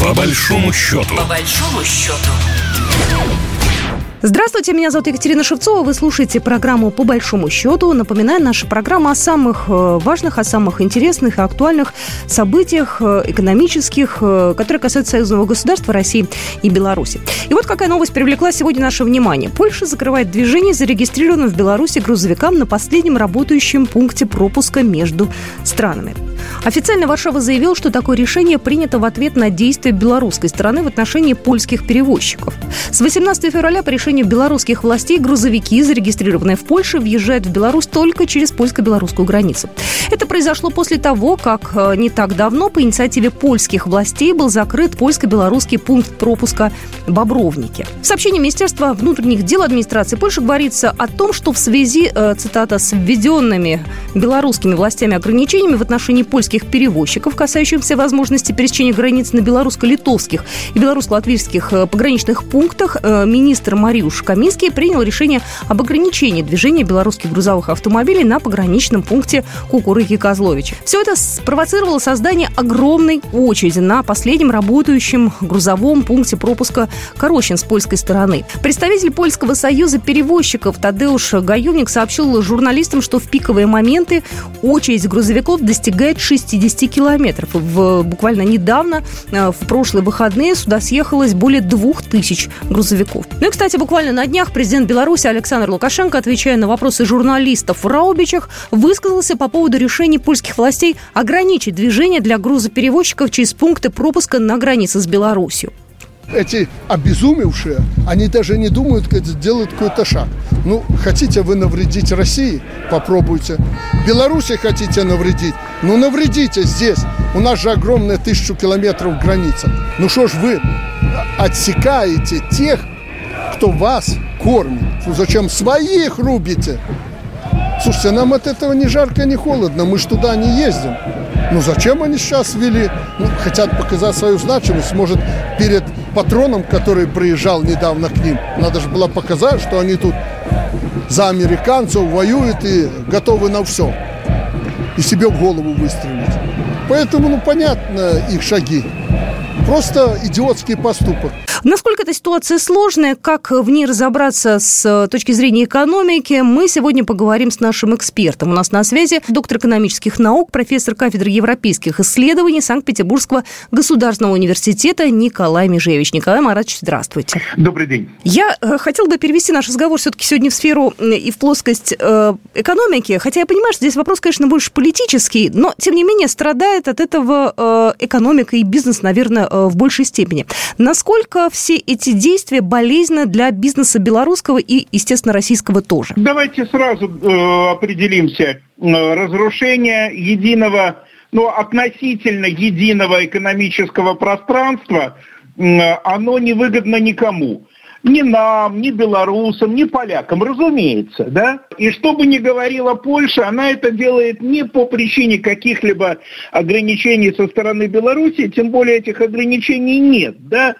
По большому счету. По большому счету. Здравствуйте, меня зовут Екатерина Шевцова. Вы слушаете программу «По большому счету». Напоминаю, наша программа о самых э, важных, о самых интересных и актуальных событиях э, экономических, э, которые касаются союзного государства России и Беларуси. И вот какая новость привлекла сегодня наше внимание. Польша закрывает движение зарегистрированным в Беларуси грузовикам на последнем работающем пункте пропуска между странами. Официально Варшава заявил, что такое решение принято в ответ на действия белорусской стороны в отношении польских перевозчиков. С 18 февраля по решению белорусских властей грузовики, зарегистрированные в Польше, въезжают в Беларусь только через польско-белорусскую границу. Это произошло после того, как э, не так давно по инициативе польских властей был закрыт польско-белорусский пункт пропуска Бобровники. В сообщении Министерства внутренних дел администрации Польши говорится о том, что в связи, э, цитата, с введенными белорусскими властями ограничениями в отношении польских перевозчиков, касающихся возможности пересечения границ на белорусско-литовских и белорусско-латвийских э, пограничных пунктах, э, министр Мариуш Каминский принял решение об ограничении движения белорусских грузовых автомобилей на пограничном пункте Кукурыки-Козлович. Все это спровоцировало создание огромной очереди на последнем работающем грузовом пункте пропуска Корощин с польской стороны. Представитель Польского союза перевозчиков Тадеуш Гаювник сообщил журналистам, что в пиковые моменты очередь грузовиков достигает 60 километров. В, буквально недавно, э, в прошлые выходные, сюда съехалось более двух тысяч грузовиков. Ну и, кстати, буквально на днях президент Беларуси Александр Лукашенко, отвечая на вопросы журналистов в Раубичах, высказался по поводу решения польских властей ограничить движение для грузоперевозчиков через пункты пропуска на границе с Беларусью эти обезумевшие, они даже не думают сделать какой-то шаг. Ну, хотите вы навредить России? Попробуйте. Беларуси хотите навредить? Ну, навредите здесь. У нас же огромная тысячу километров граница. Ну, что ж вы отсекаете тех, кто вас кормит? Ну, зачем своих рубите? Слушайте, нам от этого ни жарко, ни холодно. Мы ж туда не ездим. Ну зачем они сейчас ввели? Ну, хотят показать свою значимость. Может, перед патроном, который приезжал недавно к ним, надо же было показать, что они тут за американцев воюют и готовы на все. И себе в голову выстрелить. Поэтому, ну, понятно их шаги. Просто идиотский поступок. Насколько эта ситуация сложная, как в ней разобраться с э, точки зрения экономики, мы сегодня поговорим с нашим экспертом. У нас на связи доктор экономических наук, профессор кафедры европейских исследований Санкт-Петербургского государственного университета Николай Межевич. Николай Маратович, здравствуйте. Добрый день. Я э, хотела бы перевести наш разговор все-таки сегодня в сферу и в плоскость э, экономики, хотя я понимаю, что здесь вопрос, конечно, больше политический, но, тем не менее, страдает от этого экономика и бизнес, наверное, в большей степени. Насколько все эти действия болезненны для бизнеса белорусского и, естественно, российского тоже? Давайте сразу э, определимся. Разрушение единого, ну, относительно единого экономического пространства, э, оно невыгодно никому ни нам, ни белорусам, ни полякам, разумеется, да. И что бы ни говорила Польша, она это делает не по причине каких-либо ограничений со стороны Беларуси, тем более этих ограничений нет, да,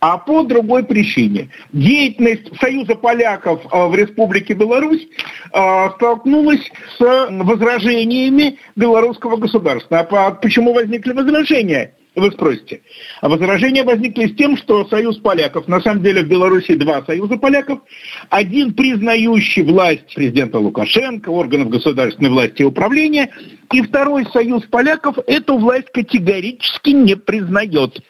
а по другой причине. Деятельность Союза поляков э, в Республике Беларусь э, столкнулась с возражениями белорусского государства. А почему возникли возражения? Вы спросите. А возражения возникли с тем, что Союз поляков, на самом деле в Беларуси два Союза поляков, один признающий власть президента Лукашенко, органов государственной власти и управления, и второй союз поляков эту власть категорически не признает.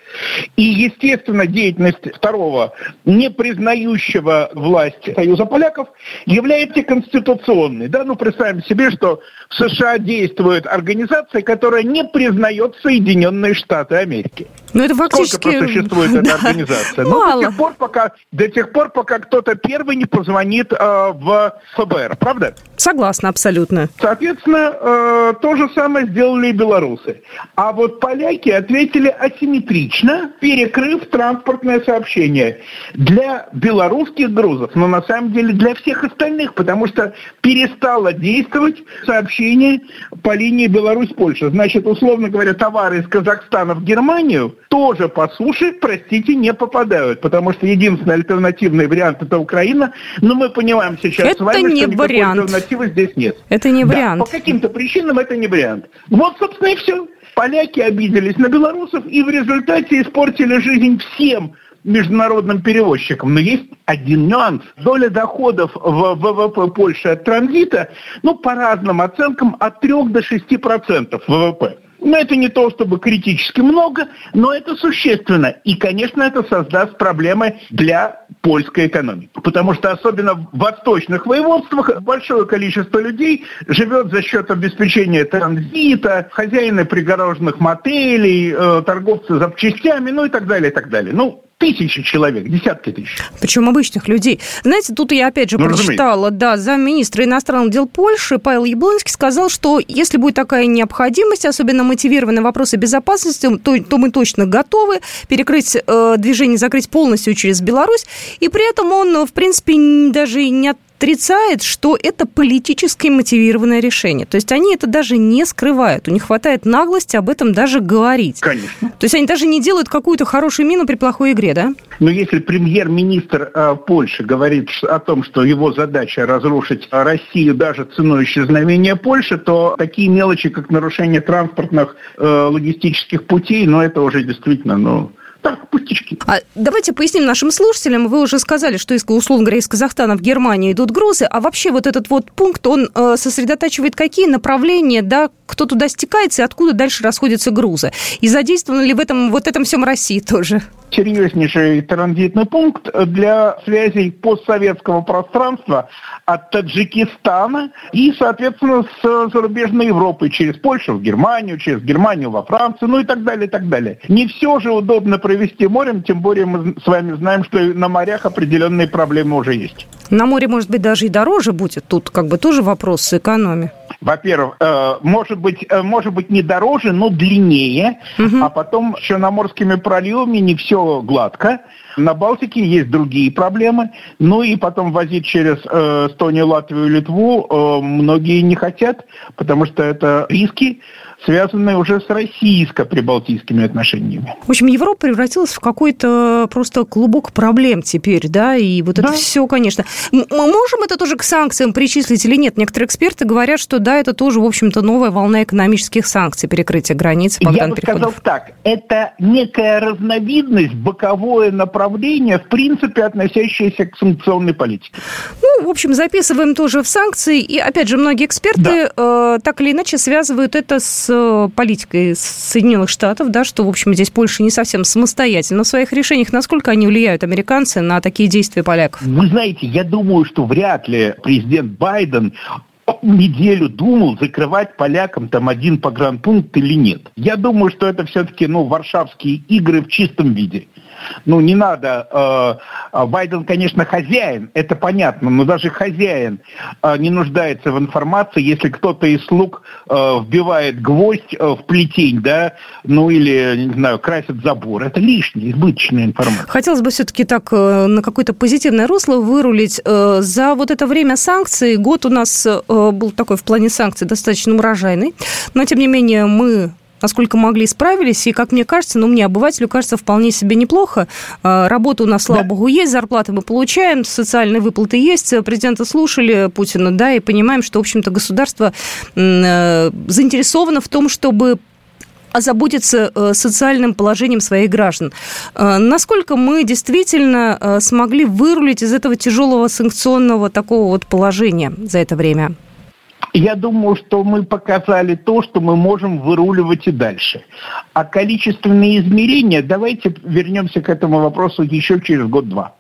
И, естественно, деятельность второго, не признающего власть союза поляков, является конституционной. Да? Ну, представим себе, что в США действует организация, которая не признает Соединенные Штаты Америки. Ну, это фактически... Сколько существует эта организация? Мало. Ну, до тех пор, пока, до тех пор, пока кто-то первый не позвонит э, в ФБР, правда? Согласна, абсолютно. Соответственно, э, то же самое сделали и белорусы. А вот поляки ответили асимметрично, перекрыв транспортное сообщение для белорусских грузов, но на самом деле для всех остальных, потому что перестало действовать сообщение по линии Беларусь-Польша. Значит, условно говоря, товары из Казахстана в Германию тоже по суше, простите, не попадают, потому что единственный альтернативный вариант это Украина, но мы понимаем сейчас это с вами, не что вариант. альтернативы здесь нет. Это не Да, вариант. по каким-то причинам это не вариант. Вот, собственно, и все. Поляки обиделись на белорусов и в результате испортили жизнь всем международным перевозчикам. Но есть один нюанс. Доля доходов в ВВП Польши от транзита, ну, по разным оценкам, от 3 до 6 процентов ВВП. Но это не то, чтобы критически много, но это существенно. И, конечно, это создаст проблемы для польской экономики. Потому что особенно в восточных воеводствах большое количество людей живет за счет обеспечения транзита, хозяины пригороженных мотелей, э, торговцы запчастями, ну и так далее, и так далее. Ну, тысячи человек, десятки тысяч. Причем обычных людей. Знаете, тут я опять же ну, прочитала, разумеется. да, замминистра иностранных дел Польши Павел Яблонский сказал, что если будет такая необходимость, особенно мотивированные вопросы безопасности, то, то мы точно готовы перекрыть э, движение, закрыть полностью через Беларусь. И при этом он, в принципе, даже не отрицает, что это политически мотивированное решение. То есть они это даже не скрывают. У них хватает наглости об этом даже говорить. Конечно. То есть они даже не делают какую-то хорошую мину при плохой игре, да? Но если премьер-министр э, Польши говорит о том, что его задача разрушить Россию даже ценой исчезновения Польши, то такие мелочи, как нарушение транспортных э, логистических путей, ну это уже действительно, ну, так, пустячки. А давайте поясним нашим слушателям. Вы уже сказали, что, из, условно говоря, из Казахстана в Германию идут грузы. А вообще вот этот вот пункт, он э, сосредотачивает какие направления, да, кто туда стекается и откуда дальше расходятся грузы? И задействованы ли в этом, вот этом всем России тоже? серьезнейший транзитный пункт для связей постсоветского пространства от Таджикистана и, соответственно, с зарубежной Европой через Польшу в Германию, через Германию во Францию, ну и так далее, и так далее. Не все же удобно провести морем, тем более мы с вами знаем, что на морях определенные проблемы уже есть. На море, может быть, даже и дороже будет. Тут как бы тоже вопрос с экономией. Во-первых, э, может быть, э, может быть не дороже, но длиннее, угу. а потом черноморскими проливами не все гладко. На Балтике есть другие проблемы. Ну и потом возить через э, Эстонию, Латвию, Литву многие не хотят, потому что это риски связанные уже с российско-прибалтийскими отношениями. В общем, Европа превратилась в какой-то просто клубок проблем теперь, да, и вот да. это все, конечно. Мы можем это тоже к санкциям причислить или нет? Некоторые эксперты говорят, что да, это тоже, в общем-то, новая волна экономических санкций, перекрытие границ, Богдан Я бы сказал так, это некая разновидность, боковое направление, в принципе, относящееся к санкционной политике. Ну, в общем, записываем тоже в санкции, и, опять же, многие эксперты да. э, так или иначе связывают это с Э, политикой Соединенных Штатов, да, что, в общем, здесь Польша не совсем самостоятельна в своих решениях. Насколько они влияют, американцы, на такие действия поляков? Вы знаете, я думаю, что вряд ли президент Байден неделю думал, закрывать полякам там один погранпункт или нет. Я думаю, что это все-таки ну, варшавские игры в чистом виде. Ну, не надо. Э, э, Байден, конечно, хозяин, это понятно, но даже хозяин э, не нуждается в информации, если кто-то из слуг вбивает гвоздь в плетень, да, ну или, не знаю, красит забор. Это лишняя, избыточная информация. Хотелось бы все-таки так на какое-то позитивное русло вырулить. За вот это время санкций год у нас был такой в плане санкций достаточно урожайный, но, тем не менее, мы насколько могли, справились. И, как мне кажется, ну, мне, обывателю, кажется, вполне себе неплохо. А, работа у нас, слава да. богу, есть, зарплаты мы получаем, социальные выплаты есть. Президента слушали Путина, да, и понимаем, что, в общем-то, государство э, заинтересовано в том, чтобы озаботиться э, социальным положением своих граждан. Э, насколько мы действительно смогли вырулить из этого тяжелого санкционного такого вот положения за это время? Я думаю, что мы показали то, что мы можем выруливать и дальше. А количественные измерения, давайте вернемся к этому вопросу еще через год-два.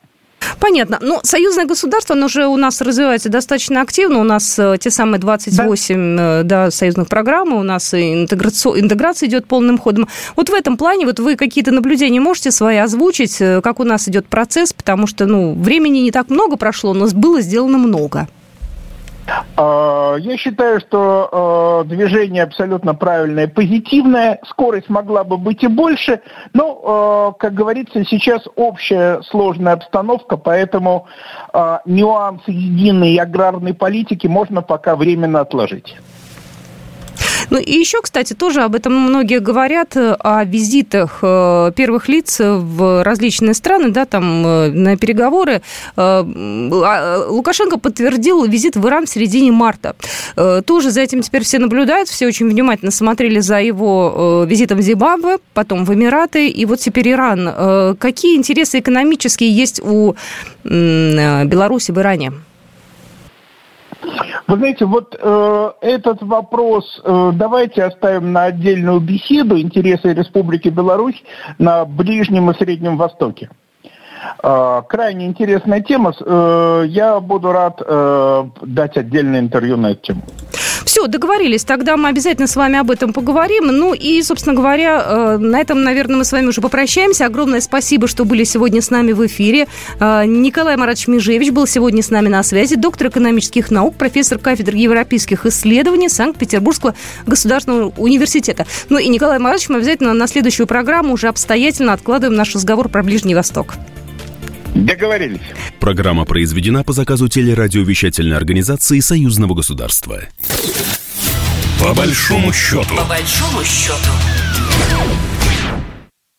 Понятно. Ну, союзное государство, оно уже у нас развивается достаточно активно. У нас э, те самые 28 да. Э, да, союзных программ, у нас интеграция, интеграция идет полным ходом. Вот в этом плане вот вы какие-то наблюдения можете свои озвучить, э, как у нас идет процесс, потому что ну, времени не так много прошло, но было сделано много. А, я считаю, что э, движение абсолютно правильное, позитивное. Скорость могла бы быть и больше, но, э, как говорится, сейчас общая сложная обстановка, поэтому нюансы единой аграрной политики можно пока временно отложить. Ну и еще, кстати, тоже об этом многие говорят, э, о визитах э, первых лиц в различные страны, да, там э, на переговоры. А, Лукашенко подтвердил визит в Иран в середине марта. Тоже за этим теперь все наблюдают, все очень внимательно смотрели за его визитом в Зимбабве, потом в Эмираты, и вот теперь Иран. Какие интересы экономические есть у Беларуси в Иране? Вы знаете, вот э, этот вопрос э, давайте оставим на отдельную беседу интересы Республики Беларусь на Ближнем и Среднем Востоке. Э, крайне интересная тема. Э, я буду рад э, дать отдельное интервью на эту тему. Все, договорились. Тогда мы обязательно с вами об этом поговорим. Ну и, собственно говоря, э, на этом, наверное, мы с вами уже попрощаемся. Огромное спасибо, что были сегодня с нами в эфире. Э, Николай Маратович Межевич был сегодня с нами на связи. Доктор экономических наук, профессор кафедры европейских исследований Санкт-Петербургского государственного университета. Ну и, Николай Маратович, мы обязательно на следующую программу уже обстоятельно откладываем наш разговор про Ближний Восток. Договорились. Программа произведена по заказу телерадиовещательной организации Союзного государства. По большому счету. По большому счету.